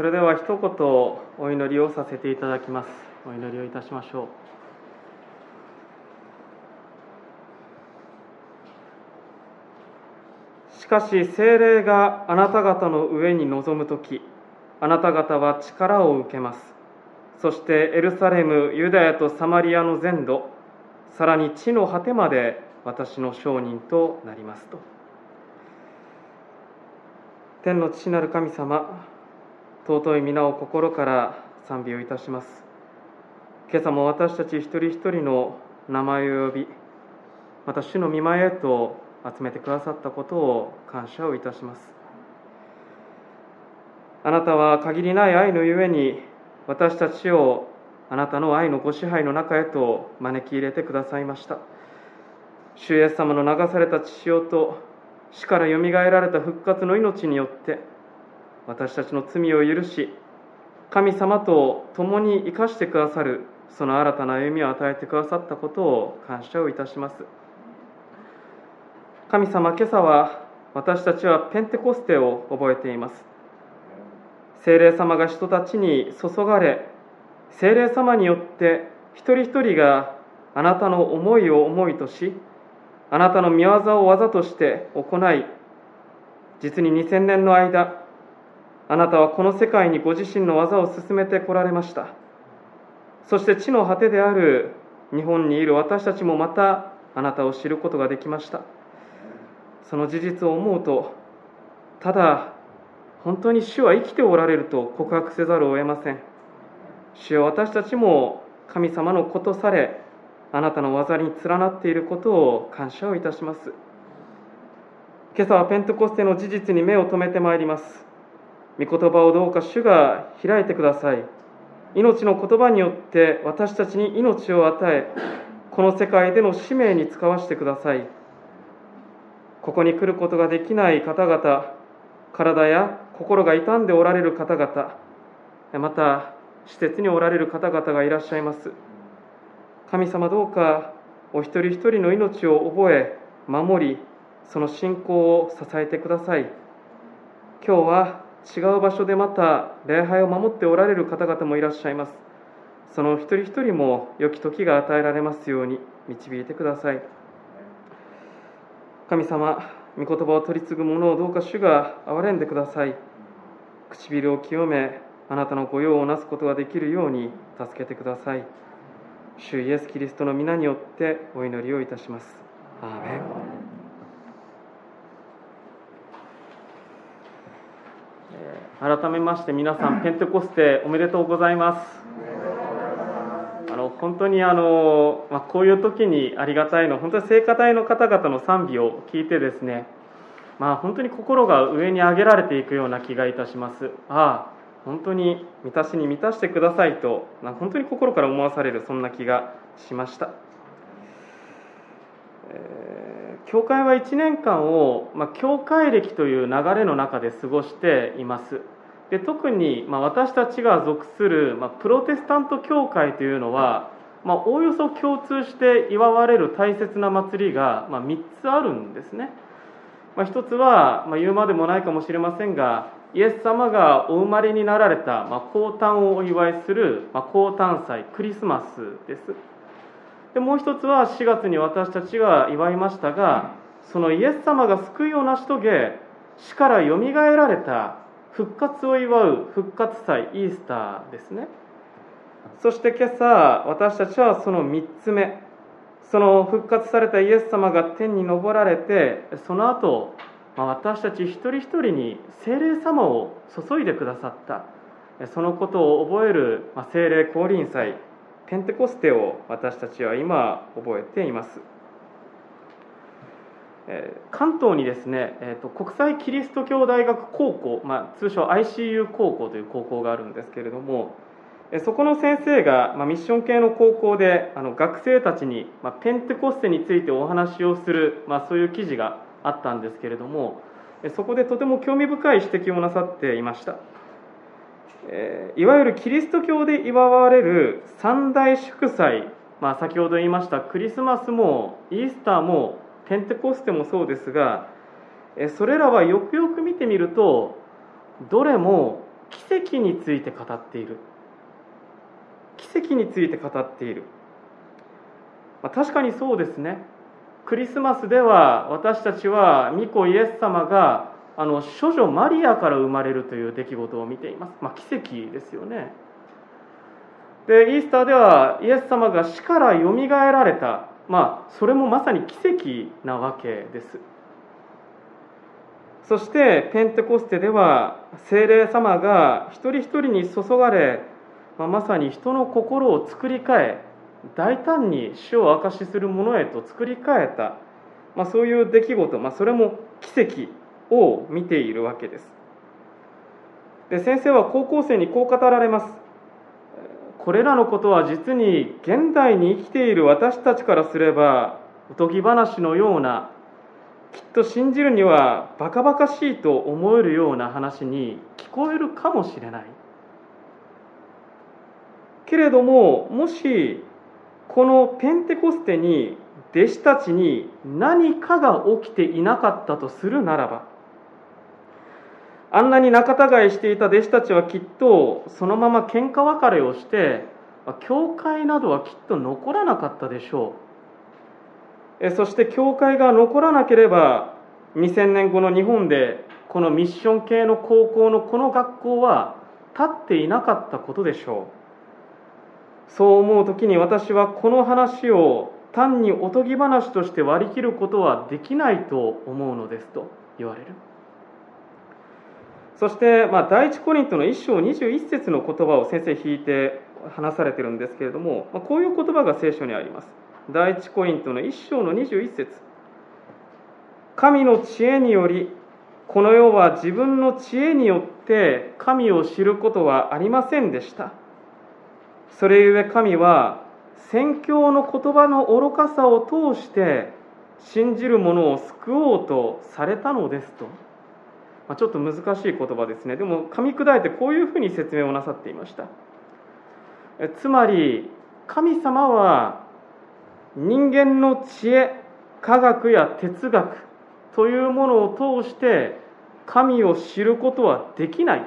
それでは一言お祈りをさせていただきます。お祈りをいたしましょう。しかし精霊があなた方の上に臨む時あなた方は力を受けます。そしてエルサレムユダヤとサマリアの全土さらに地の果てまで私の証人となりますと。天の父なる神様尊い皆を心から賛美をいたします。今朝も私たち一人一人の名前を呼びまた主の御前へと集めてくださったことを感謝をいたします。あなたは限りない愛のゆえに私たちをあなたの愛のご支配の中へと招き入れてくださいました。主イエス様の流された血潮と死からよみがえられた復活の命によって私たちの罪を許し神様と共に生かしてくださるその新たな歩みを与えてくださったことを感謝をいたします。神様今朝は私たちはペンテコステを覚えています。精霊様が人たちに注がれ精霊様によって一人一人があなたの思いを思いとしあなたの御業を技として行い実に2000年の間あなたはこの世界にご自身の技を進めてこられました。そして地の果てである日本にいる私たちもまたあなたを知ることができました。その事実を思うとただ本当に主は生きておられると告白せざるを得ません。主よ私たちも神様のことされあなたの技に連なっていることを感謝をいたします。今朝はペントコステの事実に目を留めてまいります。御言葉をどうか主が開いてください。命の言葉によって私たちに命を与えこの世界での使命に使わせてください。ここに来ることができない方々体や心が傷んでおられる方々また施設におられる方々がいらっしゃいます。神様どうかお一人一人の命を覚え守りその信仰を支えてください。今日は違う場所でまた礼拝を守っておられる方々もいらっしゃいます。その一人一人も良き時が与えられますように導いてください。神様御言葉を取り継ぐ者をどうか主が憐れんでください。唇を清めあなたの御用をなすことができるように助けてください。主イエス・キリストの皆によってお祈りをいたします。アーメン。改めまして皆さんペンテコステおめでとうございます。あの本当にあの、まあ、こういう時にありがたいの本当に聖歌隊の方々の賛美を聞いてですねまあ本当に心が上に上げられていくような気がいたします。ああ本当に満たしに満たしてくださいとま本当に心から思わされるそんな気がしました、えー、教会は1年間を、まあ、教会歴という流れの中で過ごしています。で特に、まあ、私たちが属する、まあ、プロテスタント教会というのは、まあ、おおよそ共通して祝われる大切な祭りが、まあ、3つあるんですね、まあ、1つは、まあ、言うまでもないかもしれませんがイエス様がお生まれになられた、まあ、降誕をお祝いする、まあ、降誕祭クリスマスです。でもう一つは4月に私たちが祝いましたがそのイエス様が救いを成し遂げ死からよみがえられた復活を祝う復活祭イースターですね。そして今朝私たちはその3つ目その復活されたイエス様が天に昇られてその後私たち一人一人に精霊様を注いでくださった。そのことを覚える精霊降臨祭ペンテコステを私たちは今覚えています。関東にですね、えー、と国際キリスト教大学高校、まあ、通称 ICU 高校という高校があるんですけれどもそこの先生が、ま、ミッション系の高校であの学生たちに、ま、ペンテコステについてお話をする、まあ、そういう記事があったんですけれどもそこでとても興味深い指摘をなさっていました。いわゆるキリスト教で祝われる三大祝祭、まあ、先ほど言いましたクリスマスもイースターもペンテコステもそうですがそれらはよくよく見てみるとどれも奇跡について語っている。奇跡について語っている、まあ、確かにそうですね。クリスマスでは私たちは御子イエス様があの処女マリアから生まれるという出来事を見ています、まあ、奇跡ですよね。でイースターではイエス様が死からよみがえられた。まあそれもまさに奇跡なわけです。そしてペンテコステでは精霊様が一人一人に注がれ、まあ、まさに人の心を作り変え大胆に死を証しするものへと作り変えた、まあ、そういう出来事、まあ、それも奇跡。を見ているわけです。で先生は高校生にこう語られます。これらのことは実に現代に生きている私たちからすればおとぎ話のようなきっと信じるにはバカバカしいと思えるような話に聞こえるかもしれない。けれどももしこのペンテコステに弟子たちに何かが起きていなかったとするならばあんなに仲違いしていた弟子たちはきっとそのまま喧嘩別れをして教会などはきっと残らなかったでしょう。そして教会が残らなければ2000年後の日本でこのミッション系の高校のこの学校は立っていなかったことでしょう。そう思う時に私はこの話を単におとぎ話として割り切ることはできないと思うのですと言われる。そして、まあ、第一コリントの1章21節の言葉を先生引いて話されてるんですけれども、まあ、こういう言葉が聖書にあります。第一コリントの1章の21節。神の知恵によりこの世は自分の知恵によって神を知ることはありませんでした。それゆえ神は宣教の言葉の愚かさを通して信じる者を救おうとされたのですと、まあ、ちょっと難しい言葉ですね。でも噛み砕いてこういうふうに説明をなさっていました。つまり神様は人間の知恵科学や哲学というものを通して神を知ることはできない。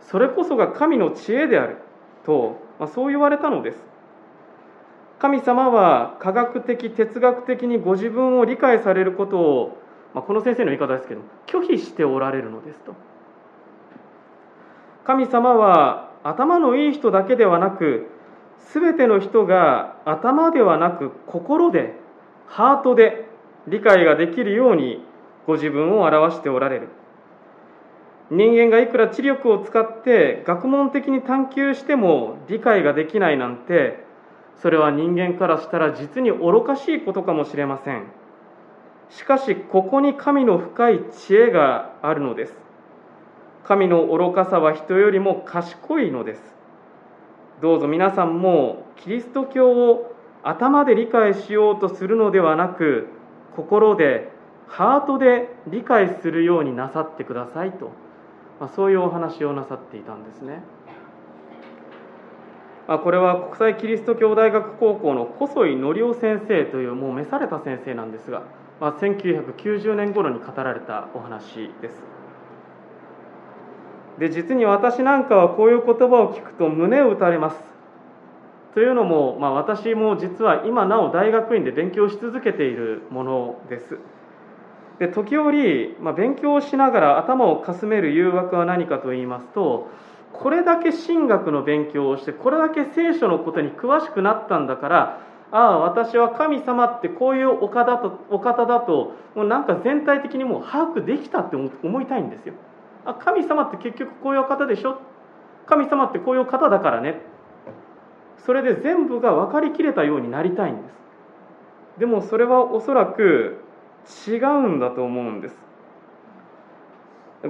それこそが神の知恵である。と、まあ、そう言われたのです。神様は科学的哲学的にご自分を理解されることを、まあ、この先生の言い方ですけど拒否しておられるのですと。神様は頭のいい人だけではなく全ての人が頭ではなく心でハートで理解ができるようにご自分を表しておられる。人間がいくら知力を使って学問的に探求しても理解ができないなんてそれは人間からしたら実に愚かしいことかもしれません。しかしここに神の深い知恵があるのです。神の愚かさは人よりも賢いのです。どうぞ皆さんもキリスト教を頭で理解しようとするのではなく心でハートで理解するようになさってくださいと。まあ、そういうお話をなさっていたんですね。まあ、これは国際キリスト教大学高校の細井則夫先生というもう召された先生なんですが、まあ、1990年頃に語られたお話です。で実に私なんかはこういう言葉を聞くと胸を打たれます。というのも、まあ、私も実は今なお大学院で勉強し続けているものです。で時折、まあ、勉強をしながら頭をかすめる誘惑は何かと言いますとこれだけ神学の勉強をしてこれだけ聖書のことに詳しくなったんだからああ私は神様ってこういうお方だとお方だともうなんか全体的にもう把握できたって思いたいんですよ。あ神様って結局こういうお方でしょ？神様ってこういうお方だからね。それで全部が分かりきれたようになりたいんです。でもそれはおそらく違うんだと思うんです。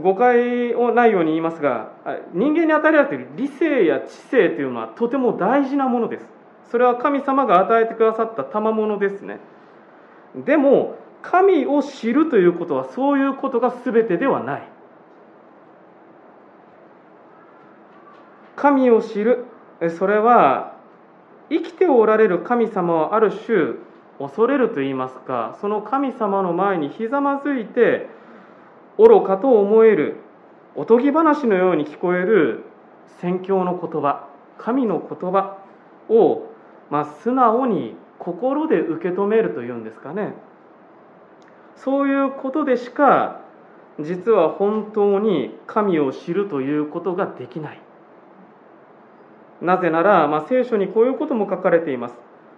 誤解をないように言いますが人間に与えられている理性や知性というのはとても大事なものです。それは神様が与えてくださった賜物ですね。でも神を知るということはそういうことが全てではない。神を知る。それは生きておられる神様はある種恐れると言いますかその神様の前にひざまずいて愚かと思えるおとぎ話のように聞こえる宣教の言葉神の言葉を、まあ、素直に心で受け止めるというんですかね。そういうことでしか実は本当に神を知るということができない。なぜなら、まあ、聖書にこういうことも書かれています。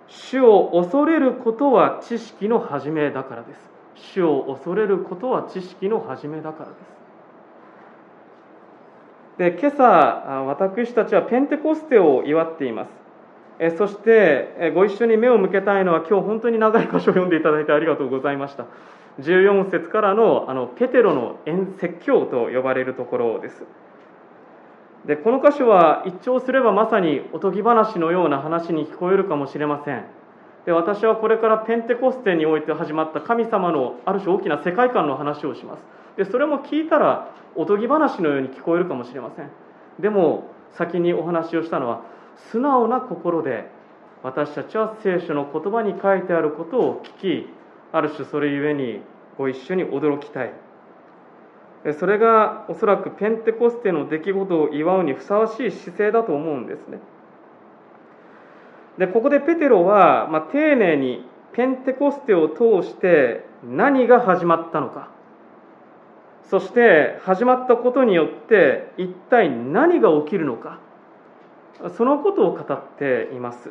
主を恐れることは知識の始めだからです。主を恐れることは知識の始めだからです。で今朝私たちはペンテコステを祝っています。そしてご一緒に目を向けたいのは今日本当に長い箇所を読んでいただいてありがとうございました。14節からのあのペテロの説教と呼ばれるところです。でこの箇所は一聴すればまさにおとぎ話のような話に聞こえるかもしれません。で私はこれからペンテコステにおいて始まった神様のある種大きな世界観の話をします。でそれも聞いたらおとぎ話のように聞こえるかもしれません。でも先にお話をしたのは素直な心で私たちは聖書の言葉に書いてあることを聞きある種それゆえにご一緒に驚きたい。それがおそらくペンテコステの出来事を祝うにふさわしい姿勢だと思うんですね。でここでペテロは、まあ、丁寧にペンテコステを通して何が始まったのか。そして始まったことによって一体何が起きるのか。そのことを語っています。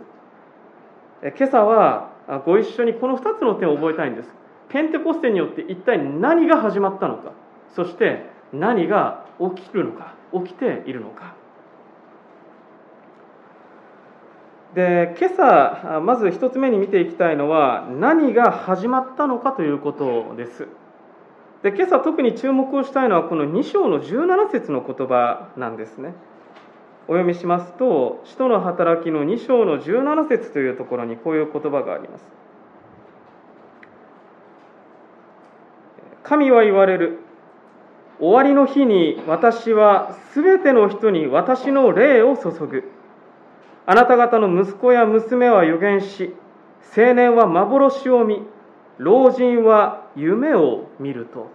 今朝はご一緒にこの2つの点を覚えたいんです。ペンテコステによって一体何が始まったのか。そして何が起きるのか。起きているのか。で今朝まず一つ目に見ていきたいのは何が始まったのかということです。で今朝特に注目をしたいのはこの2章の17節の言葉なんですね。お読みしますと使徒の働きの2章の17節というところにこういう言葉があります。神は言われる。終わりの日に私はすべての人に私の霊を注ぐ。あなた方の息子や娘は予言し青年は幻を見老人は夢を見ると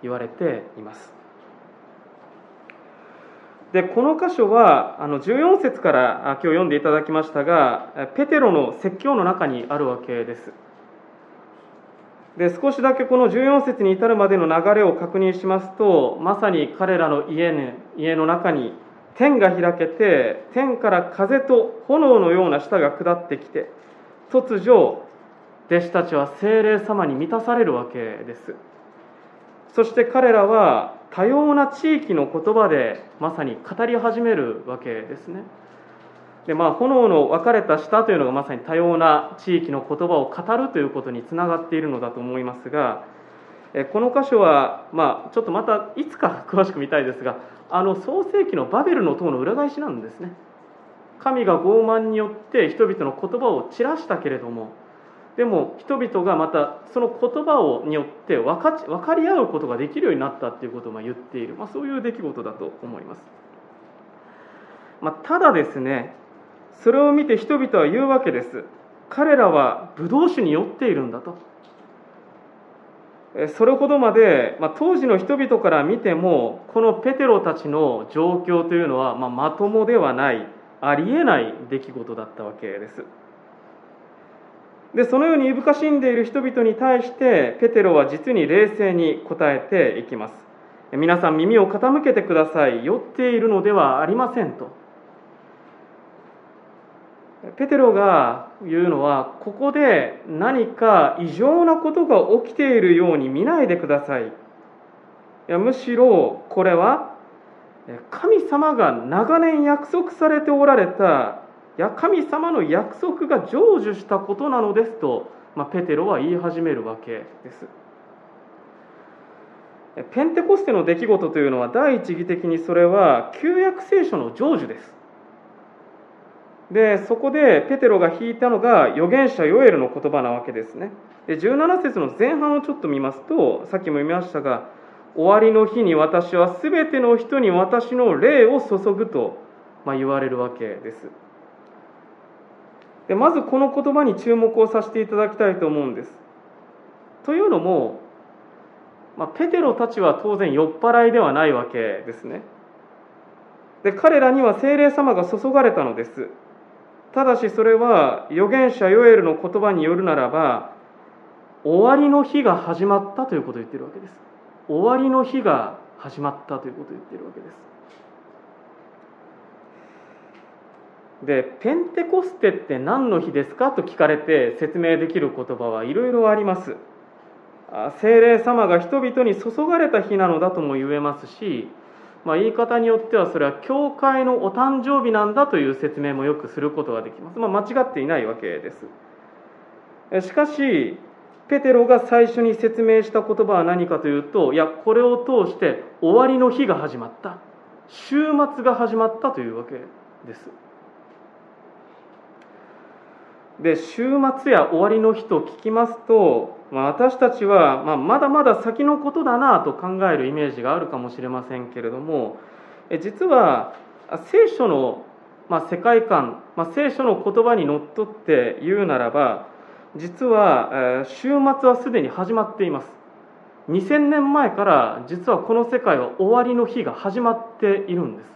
言われています。でこの箇所はあの14節から今日読んでいただきましたがペテロの説教の中にあるわけです。で少しだけこの14節に至るまでの流れを確認しますとまさに彼らの家,、ね、家の中に天が開けて天から風と炎のような舌が下ってきて突如弟子たちは精霊様に満たされるわけです。そして彼らは多様な地域の言葉でまさに語り始めるわけですね。でまあ、炎の分かれた舌というのがまさに多様な地域の言葉を語るということにつながっているのだと思いますがこの箇所は、まあ、ちょっとまたいつか詳しく見たいですがあの創世紀のバベルの塔の裏返しなんですね。神が傲慢によって人々の言葉を散らしたけれどもでも人々がまたその言葉をによって分かち分かり合うことができるようになったということを言っている、まあ、そういう出来事だと思います、まあ、ただですねそれを見て人々は言うわけです。彼らはブドウ酒に酔っているんだと。それほどまで、まあ、当時の人々から見てもこのペテロたちの状況というのは、まあ、まともではないありえない出来事だったわけです。でそのようにいぶかしんでいる人々に対してペテロは実に冷静に答えていきます。皆さん耳を傾けてください。酔っているのではありませんと。ペテロが言うのはここで何か異常なことが起きているように見ないでください。いやむしろこれは神様が長年約束されておられたや神様の約束が成就したことなのですと、まあ、ペテロは言い始めるわけです。ペンテコステの出来事というのは第一義的にそれは旧約聖書の成就です。でそこでペテロが引いたのが預言者ヨエルの言葉なわけですね。で17節の前半をちょっと見ますとさっきも見ましたが終わりの日に私は全ての人に私の霊を注ぐと、ま、言われるわけです。でまずこの言葉に注目をさせていただきたいと思うんです。というのもまあ、ペテロたちは当然酔っ払いではないわけですね。で彼らには精霊様が注がれたのです。ただしそれは預言者ヨエルの言葉によるならば終わりの日が始まったということを言ってるわけです。終わりの日が始まったということを言ってるわけです。でペンテコステって何の日ですかと聞かれて説明できる言葉はいろいろあります。精霊様が人々に注がれた日なのだとも言えますし、まあ、言い方によってはそれは教会のお誕生日なんだという説明もよくすることができます、まあ、間違っていないわけです。しかしペテロが最初に説明した言葉は何かというといやこれを通して終わりの日が始まった。週末が始まったというわけです。で週末や終わりの日と聞きますと、まあ、私たちは、まあ、まだまだ先のことだなと考えるイメージがあるかもしれませんけれども実は聖書の、まあ、世界観、まあ、聖書の言葉にのっとって言うならば実は週末はすでに始まっています。2000年前から実はこの世界は終わりの日が始まっているんです。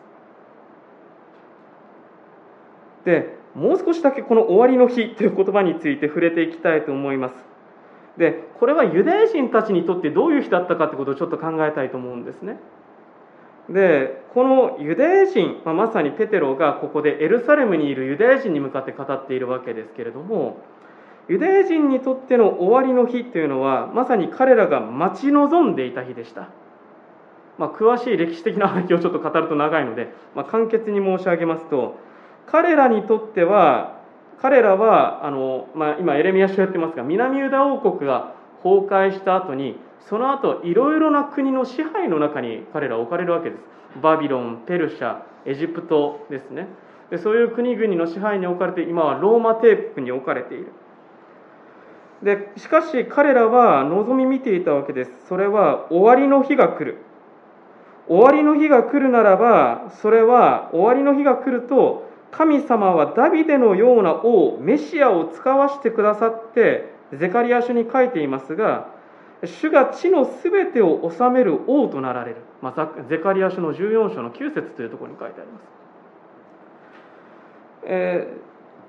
でもう少しだけこの終わりの日という言葉について触れていきたいと思います。でこれはユダヤ人たちにとってどういう日だったかってことをちょっと考えたいと思うんですね。でこのユダヤ人、まあ、まさにペテロがここでエルサレムにいるユダヤ人に向かって語っているわけですけれどもユダヤ人にとっての終わりの日というのはまさに彼らが待ち望んでいた日でした、まあ、詳しい歴史的な背景をちょっと語ると長いので、まあ、簡潔に申し上げますと彼らにとっては彼らはあの、まあ、今エレミア書やってますが南ユダ王国が崩壊した後にその後いろいろな国の支配の中に彼ら置かれるわけです。バビロンペルシャエジプトですね。でそういう国々の支配に置かれて今はローマ帝国に置かれている。でしかし彼らは望み見ていたわけです。それは終わりの日が来る。終わりの日が来るならばそれは終わりの日が来ると神様はダビデのような王メシアを使わしてくださってゼカリア書に書いていますが主が地のすべてを治める王となられる、まあ、ゼカリア書の14章の9節というところに書いてあります、え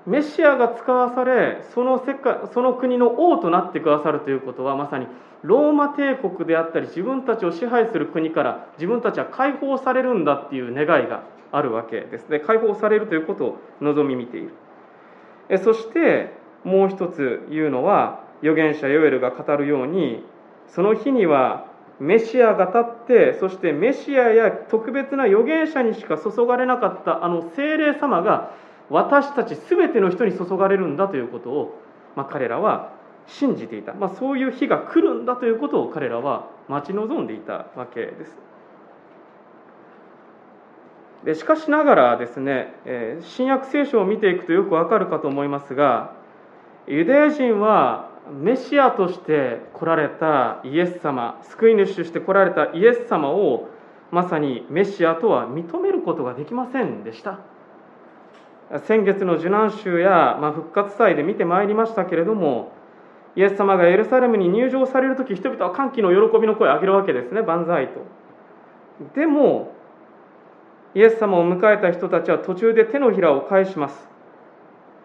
ー、メシアが使わされその世界その国の王となってくださるということはまさにローマ帝国であったり自分たちを支配する国から自分たちは解放されるんだっていう願いがあるわけです。ね解放されるということを望み見ている。そしてもう一つ言うのは預言者ヨエルが語るようにその日にはメシアが立ってそしてメシアや特別な預言者にしか注がれなかったあの精霊様が私たち全ての人に注がれるんだということを、まあ、彼らは信じていた、まあ、そういう日が来るんだということを彼らは待ち望んでいたわけです。でしかしながらですね、え新約聖書を見ていくとよくわかるかと思いますがユダヤ人はメシアとして来られたイエス様救い主として来られたイエス様をまさにメシアとは認めることができませんでした。先月の受難週や、まあ、復活祭で見てまいりましたけれどもイエス様がエルサレムに入場される時人々は歓喜の喜びの声を上げるわけですね万歳と。でもイエス様を迎えた人たちは途中で手のひらを返します。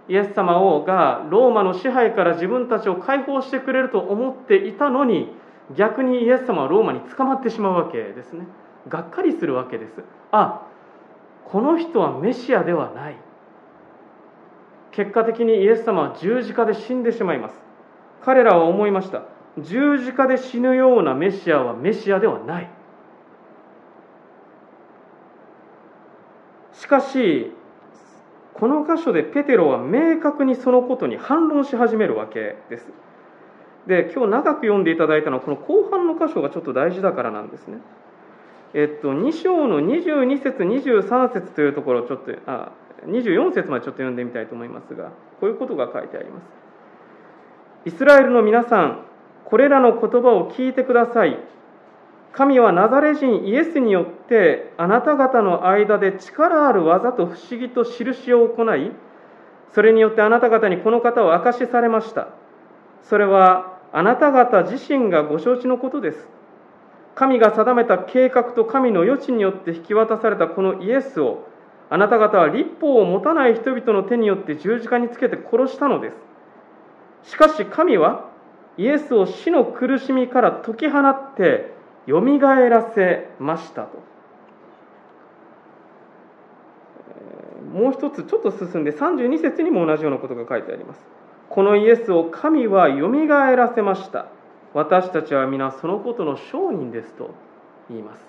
イエス様をがローマの支配から自分たちを解放してくれると思っていたのに逆にイエス様はローマに捕まってしまうわけですね。がっかりするわけです。あこの人はメシアではない。結果的にイエス様は十字架で死んでしまいます。彼らは思いました。十字架で死ぬようなメシアはメシアではない。しかしこの箇所でペテロは明確にそのことに反論し始めるわけです。で今日長く読んでいただいたのはこの後半の箇所がちょっと大事だからなんですね。えっと2章の22節23節というところをちょっとあ24節までちょっと読んでみたいと思いますがこういうことが書いてあります。イスラエルの皆さんこれらの言葉を聞いてください。神はナザレ人イエスによってあなた方の間で力ある技と不思議と印を行いそれによってあなた方にこの方を証しされました。それはあなた方自身がご承知のことです。神が定めた計画と神の余地によって引き渡されたこのイエスをあなた方は立法を持たない人々の手によって十字架につけて殺したのです。しかし神はイエスを死の苦しみから解き放ってよみがえらせましたと。もう一つちょっと進んで32節にも同じようなことが書いてあります。このイエスを神はよみがえらせました。私たちは皆そのことの証人ですと言います。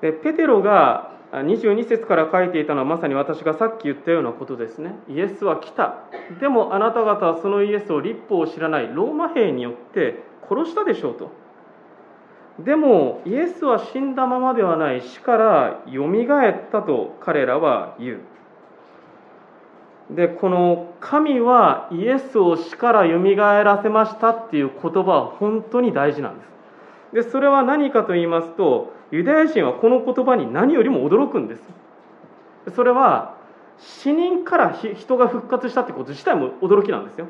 でペテロが22節から書いていたのはまさに私がさっき言ったようなことですね。イエスは来た。でもあなた方はそのイエスを立法を知らないローマ兵によって殺したでしょうと。でもイエスは死んだままではない死からよみがえったと彼らは言う。でこの神はイエスを死からよみがえらせましたっていう言葉は本当に大事なんです。でそれは何かと言いますとユダヤ人はこの言葉に何よりも驚くんです。それは死人から人が復活したってこと自体も驚きなんですよ。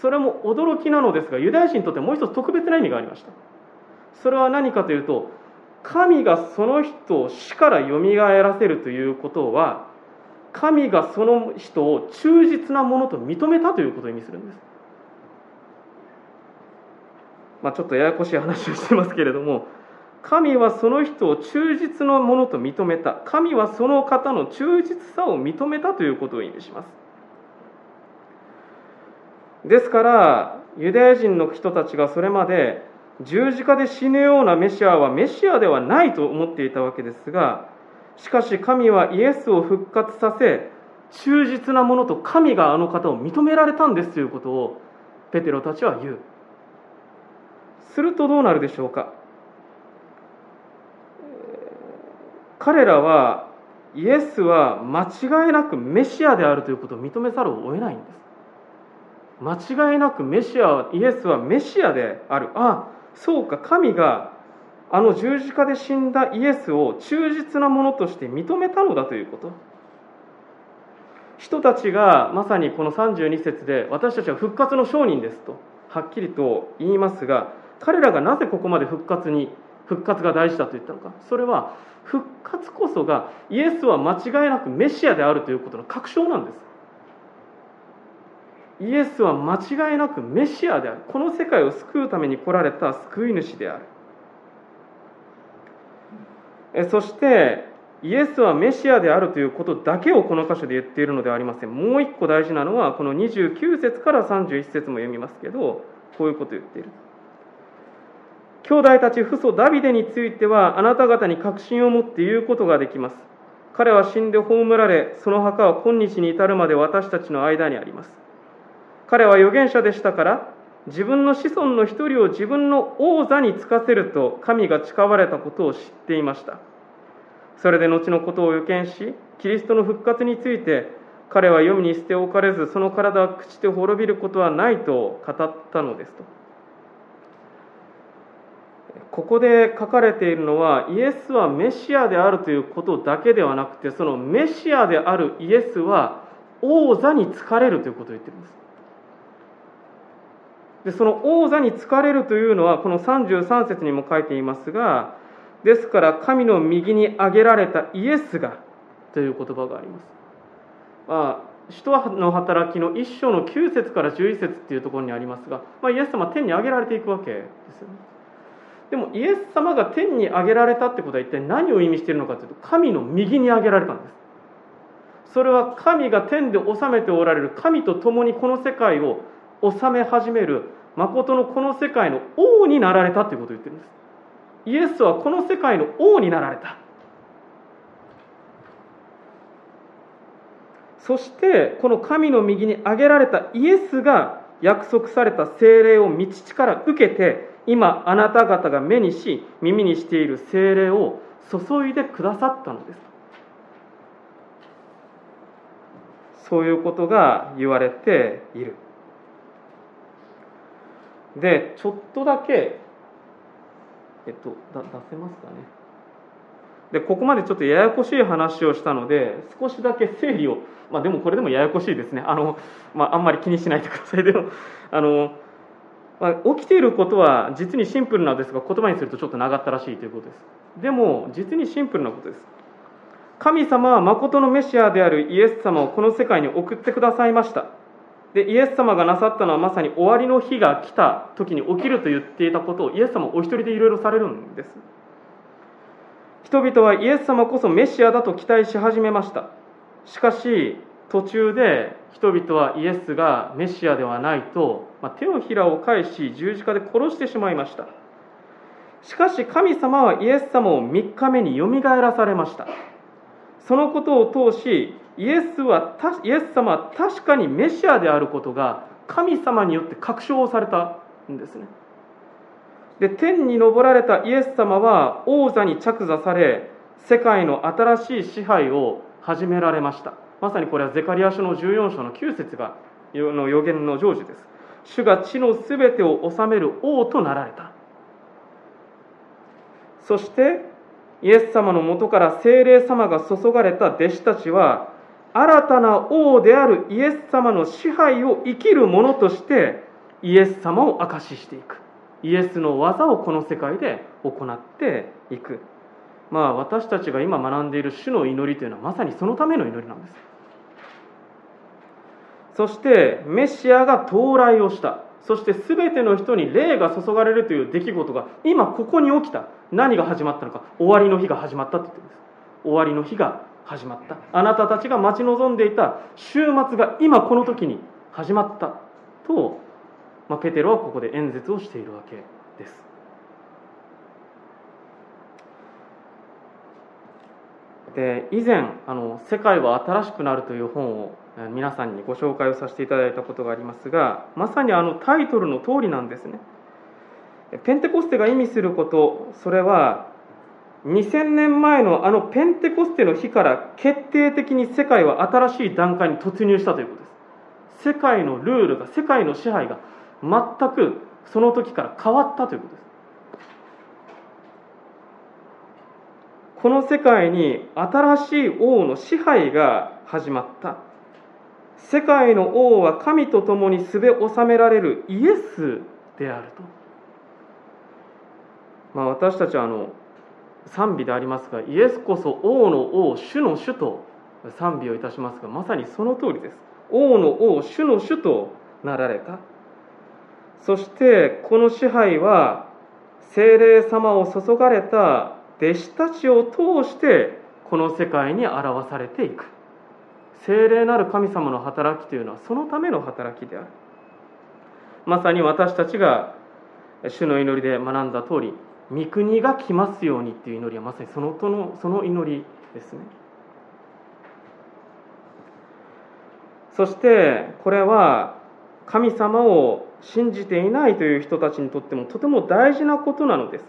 それも驚きなのですがユダヤ人にとってもう一つ特別な意味がありました。それは何かというと神がその人を死からよみがえらせるということは神がその人を忠実なものと認めたということを意味するんです。まあ、ちょっとややこしい話をしてますけれども神はその人を忠実なものと認めた。神はその方の忠実さを認めたということを意味します。ですからユダヤ人の人たちがそれまで十字架で死ぬようなメシアはメシアではないと思っていたわけですがしかし神はイエスを復活させ忠実なものと神があの方を認められたんですということをペテロたちは言う。するとどうなるでしょうか。彼らはイエスは間違いなくメシアであるということを認めざるを得ないんです。間違いなくメシアイエスはメシアである。あそうか。神があの十字架で死んだイエスを忠実なものとして認めたのだということ。人たちがまさにこの32節で私たちは復活の証人ですとはっきりと言いますが彼らがなぜここまで復活に復活が大事だと言ったのか。それは復活こそがイエスは間違いなくメシアであるということの確証なんです。イエスは間違いなくメシアである。この世界を救うために来られた救い主である。そしてイエスはメシアであるということだけをこの箇所で言っているのではありません。もう一個大事なのはこの29節から31節も読みますけどこういうことを言っている。兄弟たち父祖ダビデについてはあなた方に確信を持って言うことができます。彼は死んで葬られその墓は今日に至るまで私たちの間にあります。彼は預言者でしたから自分の子孫の一人を自分の王座に就かせると神が誓われたことを知っていました。それで後のことを予見しキリストの復活について彼は黄泉に捨て置かれずその体は朽ちて滅びることはないと語ったのですと。ここで書かれているのはイエスはメシアであるということだけではなくてそのメシアであるイエスは王座に疲れるということを言っているんです。でその王座に疲れるというのはこの33節にも書いていますがですから神の右に挙げられたイエスがという言葉があります。まあ使徒の働きの1章の9節から11節っていうところにありますが、まあ、イエス様天に上げられていくわけですよね。でもイエス様が天に上げられたってことは一体何を意味しているのかというと神の右に上げられたんです。それは神が天で治めておられる神と共にこの世界を治め始める誠のこの世界の王になられたということを言ってるんです。イエスはこの世界の王になられた。そしてこの神の右に挙げられたイエスが約束された精霊を道から受けて今あなた方が目にし耳にしている精霊を注いでくださったのです。そういうことが言われている。でちょっとだけえっと出せますかね。でここまでちょっとややこしい話をしたので少しだけ整理をまあでもこれでもややこしいですね。あの、まあ、あんまり気にしないでください。でもあのまあ、起きていることは実にシンプルなんですが言葉にするとちょっと長ったらしいということです。でも実にシンプルなことです。神様は誠のメシアであるイエス様をこの世界に送ってくださいました。でイエス様がなさったのはまさに終わりの日が来た時に起きると言っていたことをイエス様お一人でいろいろされるんです。人々はイエス様こそメシアだと期待し始めました。しかし途中で人々はイエスがメシアではないと、まあ、手のひらを返し十字架で殺してしまいました。しかし神様はイエス様を3日目によみがえらされました。そのことを通しイエスはイエス様は確かにメシアであることが神様によって確証をされたんですね。で天に昇られたイエス様は王座に着座され世界の新しい支配を始められました。まさにこれはゼカリア書の14章の9節がの予言の成就です。主が地のすべてを治める王となられた。そしてイエス様のもとから精霊様が注がれた弟子たちは新たな王であるイエス様の支配を生きる者としてイエス様を証ししていく。イエスの技をこの世界で行っていく。まあ私たちが今学んでいる主の祈りというのはまさにそのための祈りなんです。そしてメシアが到来をした。そして全ての人に霊が注がれるという出来事が今ここに起きた。何が始まったのか。終わりの日が始まったと言ってるんです。終わりの日が始まった。あなたたちが待ち望んでいた。週末が今この時に始まった。と、まあ、ペテロはここで演説をしているわけです。で以前あの「世界は新しくなる」という本を皆さんにご紹介をさせていただいたことがありますがまさにあのタイトルの通りなんですね。ペンテコステが意味することそれは2000年前のあのペンテコステの日から決定的に世界は新しい段階に突入したということです。世界のルールが世界の支配が全くその時から変わったということです。この世界に新しい王の支配が始まった。世界の王は神と共にすべ収められるイエスであると、まあ、私たちはあの賛美でありますがイエスこそ王の王主の主と賛美をいたしますがまさにその通りです。王の王主の主となられたそしてこの支配は精霊様を注がれた弟子たちを通してこの世界に表されていく。聖霊なる神様の働きというのはそのための働きである。まさに私たちが主の祈りで学んだ通り御国が来ますようにっていう祈りはまさにそのとのその祈りですね。そしてこれは神様を信じていないという人たちにとってもとても大事なことなのです。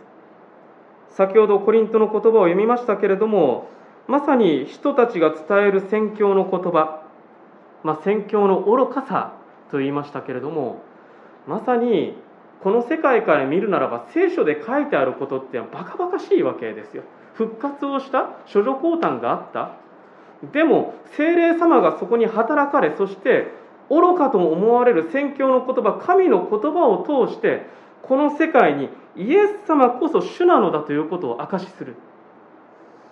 先ほどコリントの言葉を読みましたけれどもまさに人たちが伝える宣教の言葉、まあ、宣教の愚かさと言いましたけれどもまさにこの世界から見るならば聖書で書いてあることってバカバカしいわけですよ。復活をした処女降誕があった。でも精霊様がそこに働かれそして愚かと思われる宣教の言葉神の言葉を通してこの世界にイエス様こそ主なのだということを証しする。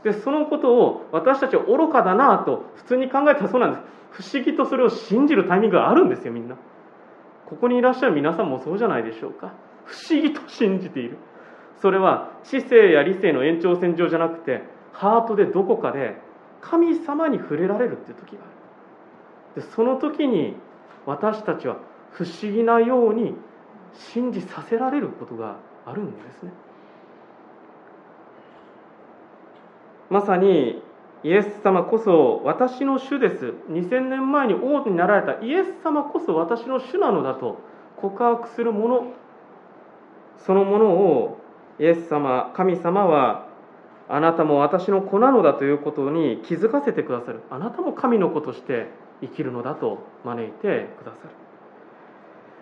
でそのことを私たちは愚かだなと普通に考えたらそうなんです。不思議とそれを信じるタイミングがあるんですよみんな。ここにいらっしゃる皆さんもそうじゃないでしょうか。不思議と信じている。それは知性や理性の延長線上じゃなくてハートでどこかで神様に触れられるっていう時がある。でその時に私たちは不思議なように信じさせられることがあるんですね。まさにイエス様こそ私の主です。2000年前に王になられたイエス様こそ私の主なのだと告白するものそのものをイエス様神様はあなたも私の子なのだということに気づかせてくださる。あなたも神の子として生きるのだと招いてくださる、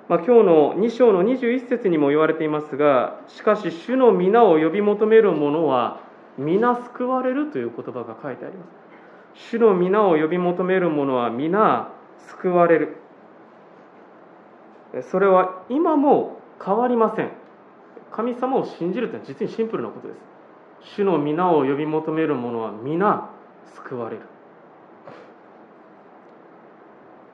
まあ、今日の2章の21節にも言われていますがしかし主の皆を呼び求める者は皆救われるという言葉が書いてあります。主の皆を呼び求める者は皆救われる。それは今も変わりません。神様を信じるというのは実にシンプルなことです。主の皆を呼び求める者は皆救われる。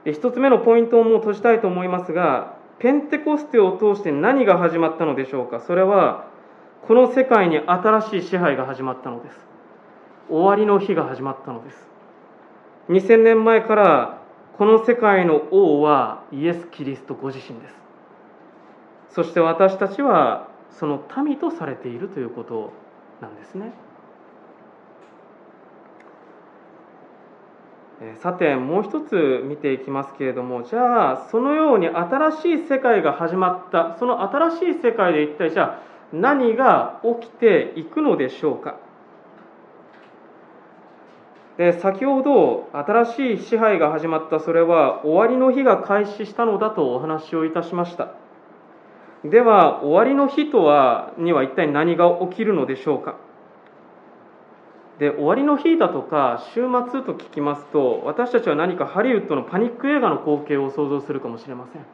で一つ目のポイントをもう閉じたいと思いますがペンテコステを通して何が始まったのでしょうか。それはこの世界に新しい支配が始まったのです。終わりの日が始まったのです。2000年前からこの世界の王はイエス・キリストご自身です。そして私たちはその民とされているということなんですね。さてもう一つ見ていきますけれどもじゃあそのように新しい世界が始まったその新しい世界で一体じゃあ何が起きていくのでしょうか？で先ほど新しい支配が始まったそれは終わりの日が開始したのだとお話をいたしました。では終わりの日とはには一体何が起きるのでしょうか？で終わりの日だとか週末と聞きますと私たちは何かハリウッドのパニック映画の光景を想像するかもしれません。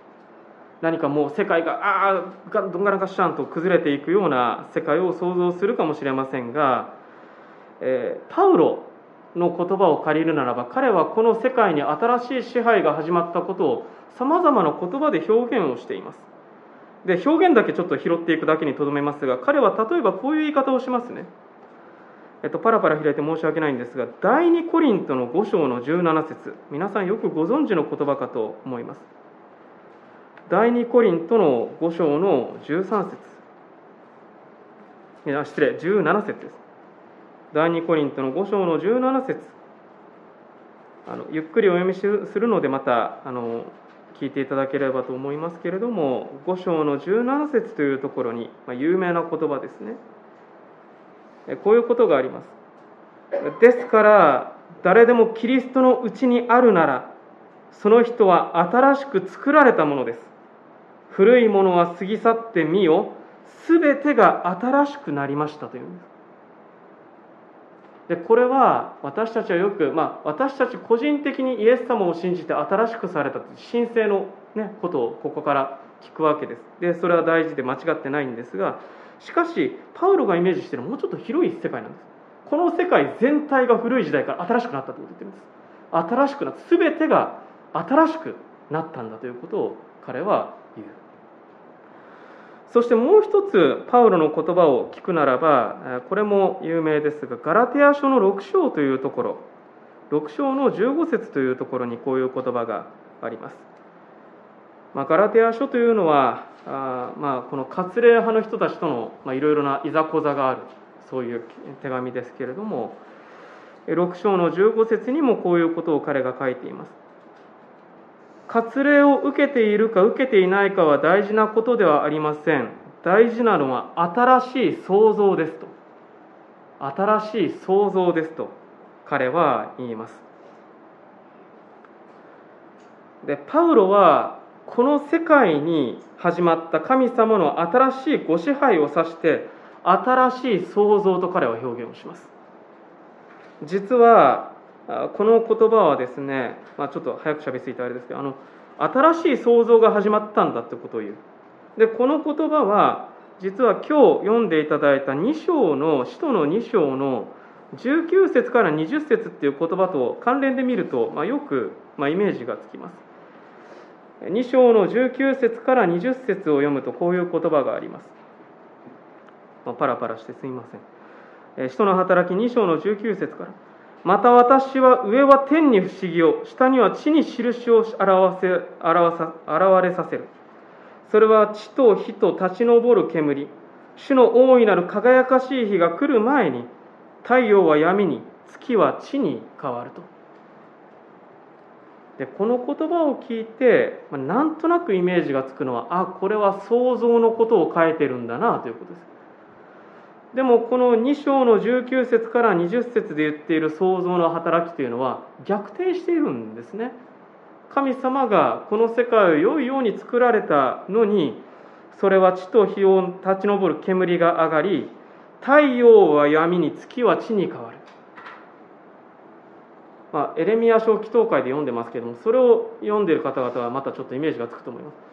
何かもう世界がああどんがらがしゃんと崩れていくような世界を想像するかもしれませんが、えー、パウロの言葉を借りるならば彼はこの世界に新しい支配が始まったことをさまざまな言葉で表現をしています。で表現だけちょっと拾っていくだけにとどめますが彼は例えばこういう言い方をしますね。えっと、パラパラ開いて申し訳ないんですが第2コリントの5章の17節。皆さんよくご存知の言葉かと思います。第2コリントの5章の13節。いや失礼17節です。第2コリントの5章の17節。あのゆっくりお読みするのでまたあの聞いていただければと思いますけれども5章の17節というところに、まあ、有名な言葉ですね。こういうことがあります。ですから誰でもキリストのうちにあるならその人は新しく作られたものです。古いものは過ぎ去ってみよすべてが新しくなりましたというんです。でこれは私たちはよく、まあ、私たち個人的にイエス様を信じて新しくされたという神聖の、ね、ことをここから聞くわけです。でそれは大事で間違ってないんですがしかしパウロがイメージしているもうちょっと広い世界なんです。この世界全体が古い時代から新しくなったということを言ってるんです。新しくなった。全てが新しくなったんだということを彼は言う。そしてもう一つパウロの言葉を聞くならばこれも有名ですがガラテヤ書の6章というところ6章の15節というところにこういう言葉があります、まあ、ガラテヤ書というのはあ、まあ、この割礼派の人たちとのいろいろないざこざがあるそういう手紙ですけれども6章の15節にもこういうことを彼が書いています。割礼を受けているか受けていないかは大事なことではありません。大事なのは新しい創造ですと。新しい創造ですと彼は言います。でパウロはこの世界に始まった神様の新しいご支配を指して新しい創造と彼は表現をします。実はこの言葉はですね、まあ、ちょっと早くしゃべりすぎてあれですけどあの新しい創造が始まったんだってことを言う。でこの言葉は実は今日読んでいただいた2章の使徒の2章の19節から20節っていう言葉と関連で見ると、まあ、よく、まあ、イメージがつきます。2章の19節から20節を読むとこういう言葉があります、まあ、パラパラしてすみません。使徒の働き2章の19節から。また私は上は天に不思議を下には地に印を表せ表さ現れさせる。それは地と火と立ち上る煙。主の大いなる輝かしい日が来る前に太陽は闇に月は地に変わると。でこの言葉を聞いてなんとなくイメージがつくのはあこれは想像のことを書いてるんだなということです。でもこの2章の19節から20節で言っている創造の働きというのは逆転しているんですね。神様がこの世界を良いように作られたのにそれは地と火を立ち上る煙が上がり太陽は闇に月は地に変わる、まあ、エレミア書祈祷会で読んでますけどもそれを読んでいる方々はまたちょっとイメージがつくと思います。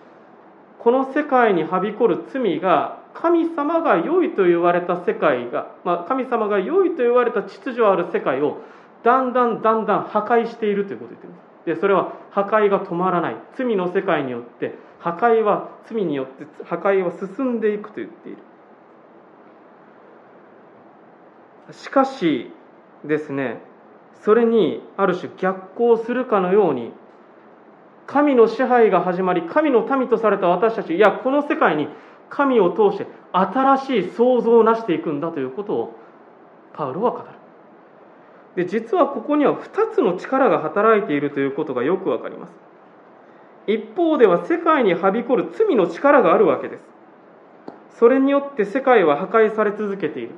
この世界にはびこる罪が神様が良いと言われた世界が、まあ、神様が良いと言われた秩序ある世界をだんだんだんだん破壊しているということを言っています。でそれは破壊が止まらない。罪の世界によって破壊は罪によって破壊は進んでいくと言っている。しかしですねそれにある種逆行するかのように神の支配が始まり神の民とされた私たちいやこの世界に神を通して新しい創造を成していくんだということをパウロは語る。で実はここには2つの力が働いているということがよくわかります。一方では世界にはびこる罪の力があるわけです。それによって世界は破壊され続けている、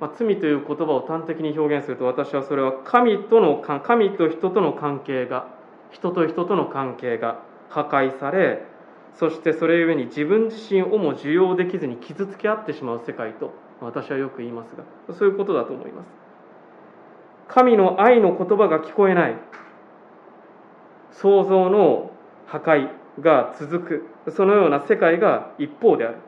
まあ、罪という言葉を端的に表現すると私はそれは神との神と人との関係が人と人との関係が破壊されそしてそれゆえに自分自身をも受容できずに傷つけ合ってしまう世界と私はよく言いますがそういうことだと思います。神の愛の言葉が聞こえない創造の破壊が続くそのような世界が一方である。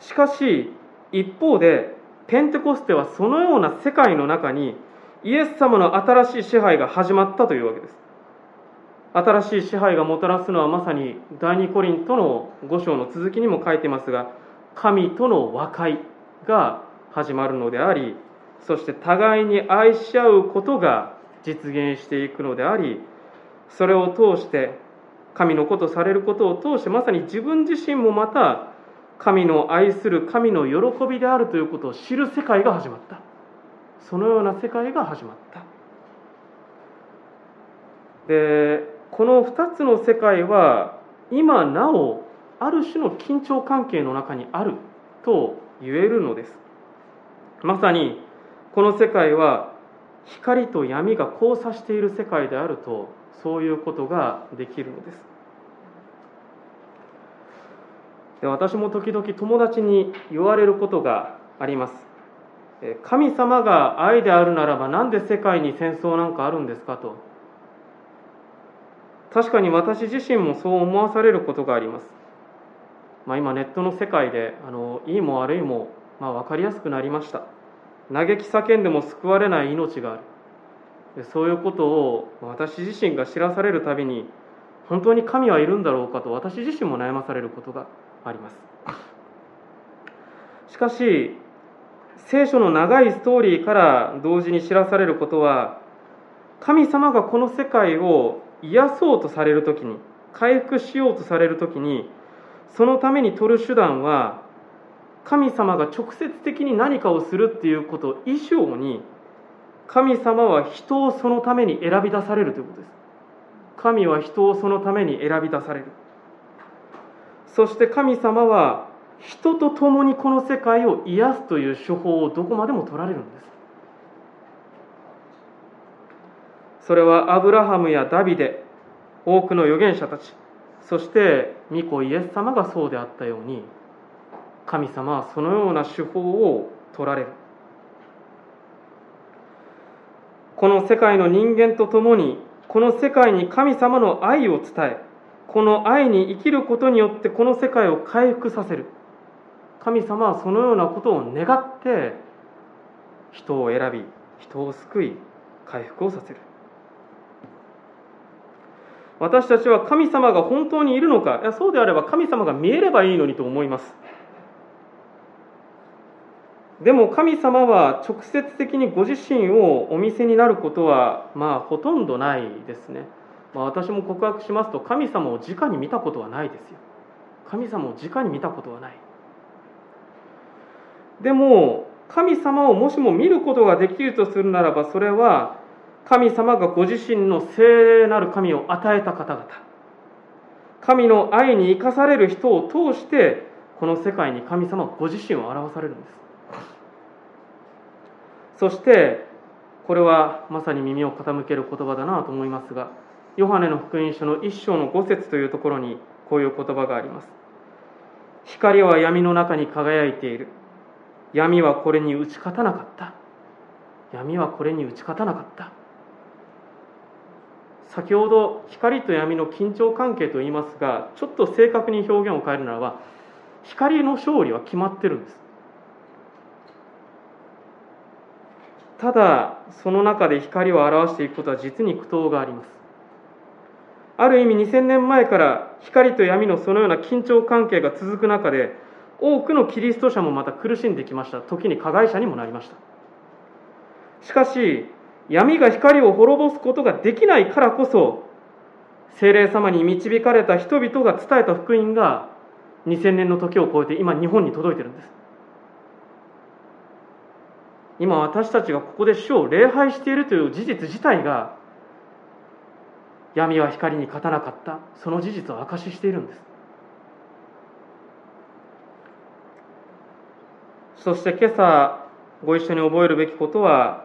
しかし一方でペンテコステはそのような世界の中にイエス様の新しい支配が始まったというわけです。新しい支配がもたらすのはまさに第二コリントの5章の続きにも書いてますが神との和解が始まるのでありそして互いに愛し合うことが実現していくのでありそれを通して神のことされることを通してまさに自分自身もまた神の愛する神の喜びであるということを知る世界が始まった。そのような世界が始まった。でこの2つの世界は今なおある種の緊張関係の中にあると言えるのです。まさにこの世界は光と闇が交差している世界であるとそういうことができるのです。で私も時々友達に言われることがあります。神様が愛であるならば何で世界に戦争なんかあるんですかと。確かに私自身もそう思わされることがあります、まあ、今ネットの世界であのいいも悪いも、まあ、分かりやすくなりました。嘆き叫んでも救われない命がある。そういうことを私自身が知らされるたびに本当に神はいるんだろうかと私自身も悩まされることがあります。しかし聖書の長いストーリーから同時に知らされることは神様がこの世界を癒そうとされる時に回復しようとされる時にそのために取る手段は神様が直接的に何かをするっていうこと以上に神様は人をそのために選び出されるということです。神は人をそのために選び出される。そして神様は人と共にこの世界を癒すという手法をどこまでも取られるんです。それはアブラハムやダビデ多くの預言者たちそして御子イエス様がそうであったように神様はそのような手法を取られる。この世界の人間と共にこの世界に神様の愛を伝えこの愛に生きることによってこの世界を回復させる。神様はそのようなことを願って人を選び人を救い回復をさせる。私たちは神様が本当にいるのかいやそうであれば神様が見えればいいのにと思います。でも神様は直接的にご自身をお見せになることはまあほとんどないですね、まあ、私も告白しますと神様を直に見たことはないですよ。神様を直に見たことはない。でも神様をもしも見ることができるとするならばそれは神様がご自身の聖霊なる神を与えた方々。神の愛に生かされる人を通してこの世界に神様ご自身を表されるんです。そしてこれはまさに耳を傾ける言葉だなと思いますがヨハネの福音書の一章の五節というところにこういう言葉があります。光は闇の中に輝いている。闇はこれに打ち勝たなかった。闇はこれに打ち勝たなかった。先ほど光と闇の緊張関係と言いますがちょっと正確に表現を変えるならば光の勝利は決まってるんです。ただその中で光を表していくことは実に苦闘があります。ある意味2000年前から光と闇のそのような緊張関係が続く中で多くのキリスト者もまた苦しんできました。時に加害者にもなりました。しかし闇が光を滅ぼすことができないからこそ精霊様に導かれた人々が伝えた福音が2000年の時を超えて今日本に届いてるんです。今私たちがここで主を礼拝しているという事実自体が闇は光に勝たなかった。その事実を証ししているんです。そして今朝ご一緒に覚えるべきことは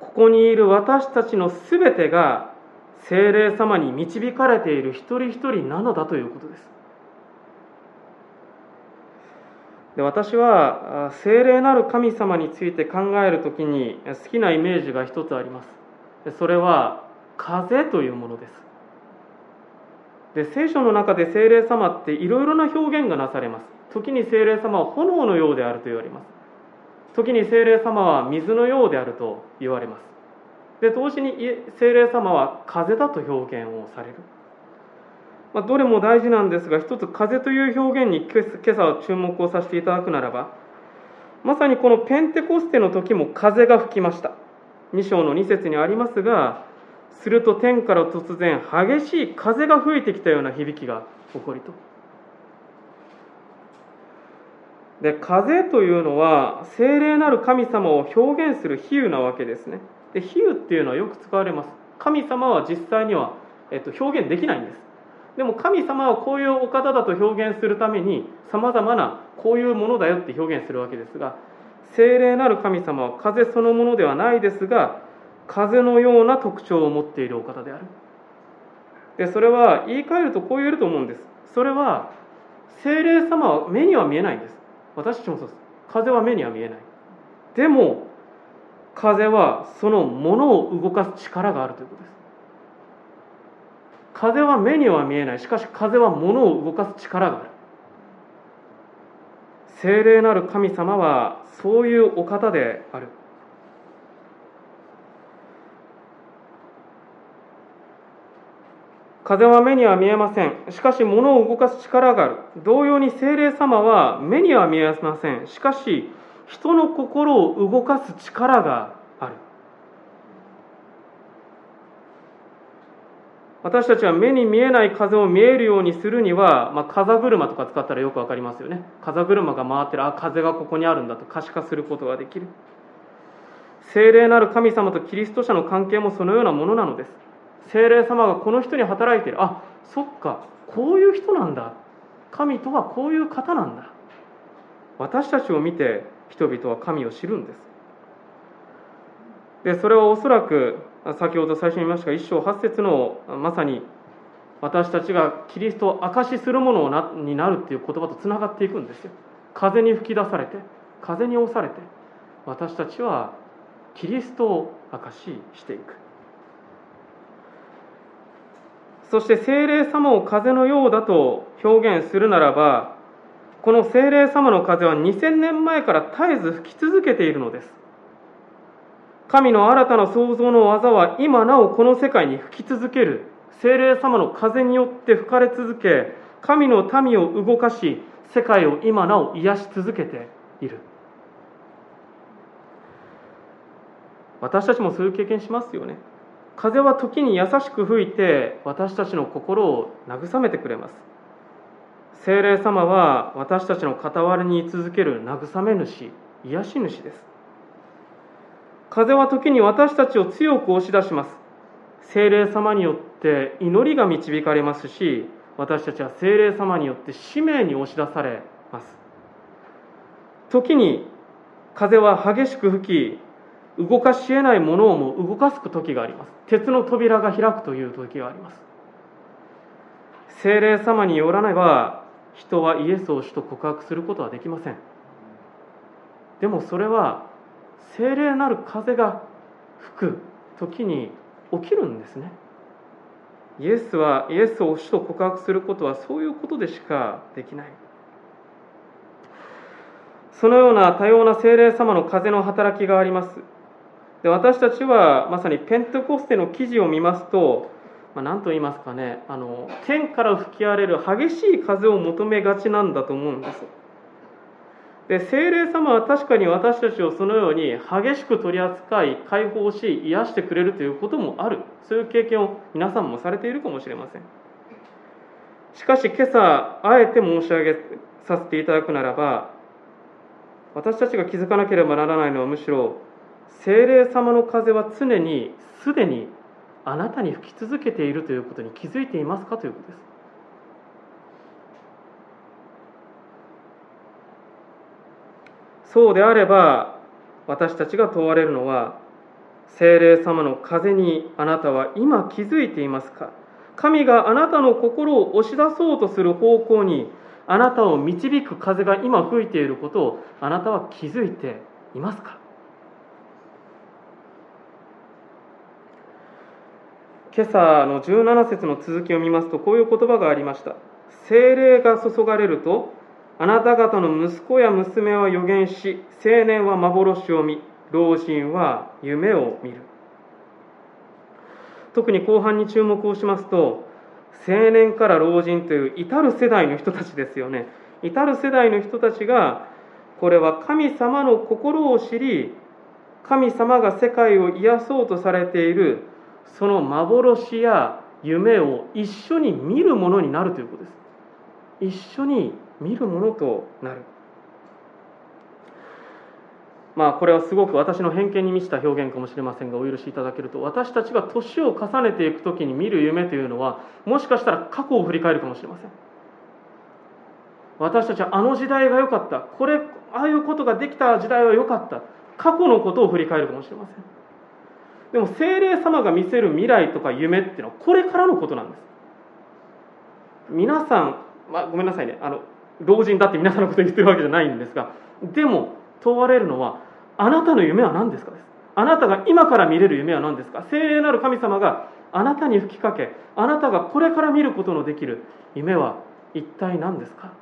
ここにいる私たちのすべてが精霊様に導かれている一人一人なのだということです。で私は精霊なる神様について考えるときに好きなイメージが一つあります。それは風というものです。で聖書の中で精霊様っていろいろな表現がなされます。時に精霊様は炎のようであると言われます。時に精霊様は水のようであると言われます。で同時に精霊様は風だと表現をされる、まあ、どれも大事なんですが一つ風という表現に今朝は注目をさせていただくならばまさにこのペンテコステの時も風が吹きました。2章の2節にありますがすると天から突然激しい風が吹いてきたような響きが起こりと。で風というのは精霊なる神様を表現する比喩なわけですね。で比喩っていうのはよく使われます。神様は実際には、えっと、表現できないんです。でも神様はこういうお方だと表現するためにさまざまなこういうものだよって表現するわけですが精霊なる神様は風そのものではないですが風のような特徴を持っているお方である。でそれは言い換えるとこう言えると思うんです。それは精霊様は目には見えないんです。私たちもそうです。風は目には見えない。でも風はそのものを動かす力があるということです。風は目には見えない。しかし風は物を動かす力がある。聖霊なる神様はそういうお方である。風は目には見えません。しかし物を動かす力がある。同様に精霊様は目には見えません。しかし人の心を動かす力がある。私たちは目に見えない風を見えるようにするには、まあ、風車とか使ったらよく分かりますよね。風車が回ってる、あ、風がここにあるんだと可視化することができる。聖霊なる神様とキリスト者の関係もそのようなものなのです。精霊様がこの人に働いている。あそっか。こういう人なんだ。神とはこういう方なんだ。私たちを見て人々は神を知るんです。でそれはおそらく先ほど最初に言いましたが一章八節のまさに私たちがキリストを証しするものになるっていう言葉とつながっていくんですよ。風に吹き出されて風に押されて私たちはキリストを証ししていく。そして精霊様を風のようだと表現するならばこの精霊様の風は2000年前から絶えず吹き続けているのです。神の新たな創造の技は今なおこの世界に吹き続ける。精霊様の風によって吹かれ続け神の民を動かし世界を今なお癒し続けている。私たちもそういう経験しますよね。風は時に優しく吹いて私たちの心を慰めてくれます。精霊様は私たちの傍らに居続ける慰め主癒し主です。風は時に私たちを強く押し出します。精霊様によって祈りが導かれますし私たちは精霊様によって使命に押し出されます。時に風は激しく吹き動かし得ないものをも動かす時があります。鉄の扉が開くという時があります。精霊様によらねば人はイエスを主と告白することはできません。でもそれは精霊なる風が吹く時に起きるんですね。イエスはイエスを主と告白することはそういうことでしかできない。そのような多様な精霊様の風の働きがあります。で私たちはまさにペンテコステの記事を見ますと、まあ、何と言いますかねあの天から吹き荒れる激しい風を求めがちなんだと思うんです。で精霊様は確かに私たちをそのように激しく取り扱い解放し癒してくれるということもある。そういう経験を皆さんもされているかもしれません。しかし今朝あえて申し上げさせていただくならば私たちが気づかなければならないのはむしろ精霊様の風は常にすでにあなたに吹き続けているということに気づいていますかということです。そうであれば私たちが問われるのは精霊様の風にあなたは今気づいていますか？神があなたの心を押し出そうとする方向にあなたを導く風が今吹いていることをあなたは気づいていますか？今朝の17節の続きを見ますとこういう言葉がありました。精霊が注がれるとあなた方の息子や娘は予言し青年は幻を見老人は夢を見る。特に後半に注目をしますと青年から老人という至る世代の人たちですよね。至る世代の人たちがこれは神様の心を知り神様が世界を癒そうとされているその幻や夢を一緒に見るものになるということです。一緒に見るものとなる。まあこれはすごく私の偏見に満ちた表現かもしれませんがお許しいただけると私たちが年を重ねていく時に見る夢というのはもしかしたら過去を振り返るかもしれません。私たちはあの時代が良かった。これああいうことができた時代は良かった。過去のことを振り返るかもしれません。でも精霊様が見せる未来とか夢っていうのはこれからのことなんです。皆さん、まあ、ごめんなさいね。あの老人だって皆さんのこと言ってるわけじゃないんですがでも問われるのはあなたの夢は何ですかです。あなたが今から見れる夢は何ですか。精霊なる神様があなたに吹きかけあなたがこれから見ることのできる夢は一体何ですか。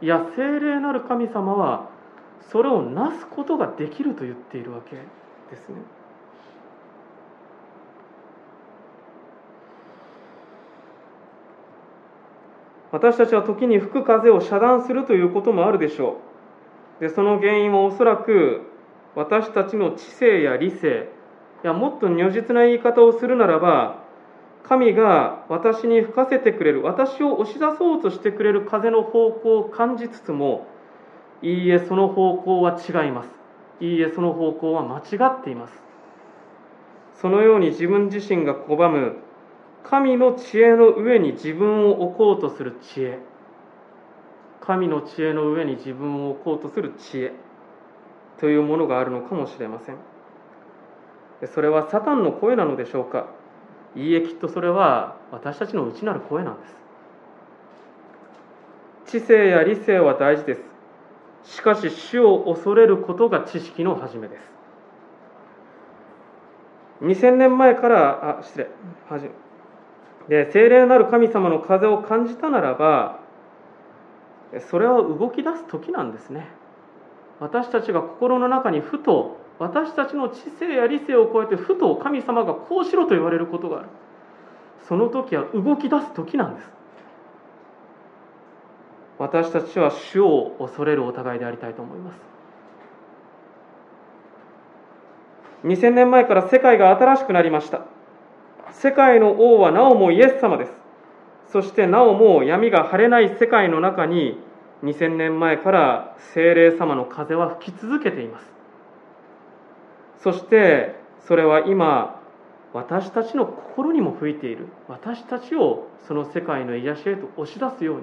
いや精霊なる神様はそれをなすことができると言っているわけですね。私たちは時に吹く風を遮断するということもあるでしょう。でその原因はおそらく私たちの知性や理性いやもっと如実な言い方をするならば神が私に吹かせてくれる私を押し出そうとしてくれる風の方向を感じつつもいいえその方向は違います。いいえその方向は間違っています。そのように自分自身が拒む神の知恵の上に自分を置こうとする知恵。神の知恵の上に自分を置こうとする知恵。というものがあるのかもしれません。それはサタンの声なのでしょうか？いいえきっとそれは私たちの内なる声なんです。知性や理性は大事です。しかし主を恐れることが知識の始めです。2000年前からあ失礼。はじで精霊なる神様の風を感じたならばそれは動き出す時なんですね。私たちが心の中にふと私たちの知性や理性を超えてふと神様がこうしろと言われることがある。その時は動き出す時なんです。私たちは主を恐れるお互いでありたいと思います。2000年前から世界が新しくなりました。世界の王はなおもイエス様です。そしてなおも闇が晴れない世界の中に2000年前から精霊様の風は吹き続けています。そしてそれは今私たちの心にも吹いている。私たちをその世界の癒しへと押し出すように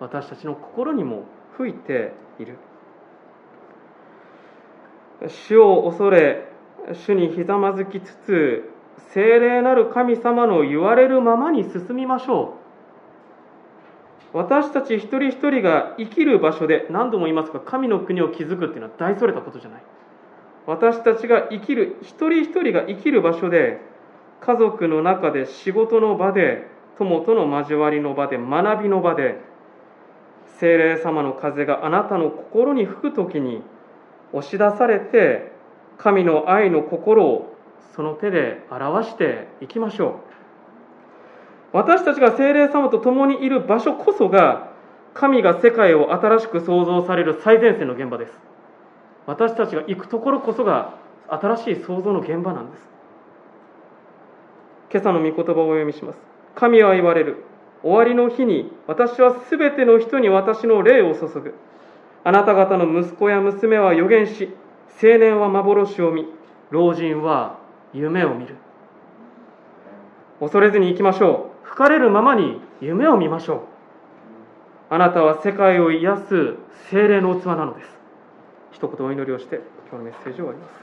私たちの心にも吹いている。主を恐れ主にひざまずきつつ聖霊なる神様の言われるままに進みましょう。私たち一人一人が生きる場所で何度も言いますが神の国を築くっていうのは大それたことじゃない。私たちが生きる一人一人が生きる場所で家族の中で仕事の場で友との交わりの場で学びの場で精霊様の風があなたの心に吹く時に押し出されて神の愛の心をその手で表していきましょう。私たちが精霊様と共にいる場所こそが神が世界を新しく創造される最前線の現場です。私たちが行くところこそが新しい創造の現場なんです。今朝の御言葉をお読みします。神は言われる。終わりの日に私はすべての人に私の霊を注ぐ。あなた方の息子や娘は予言し青年は幻を見老人は夢を見る。恐れずに行きましょう。吹かれるままに夢を見ましょう。あなたは世界を癒す精霊の器なのです。一言お祈りをして今日のメッセージを終わります。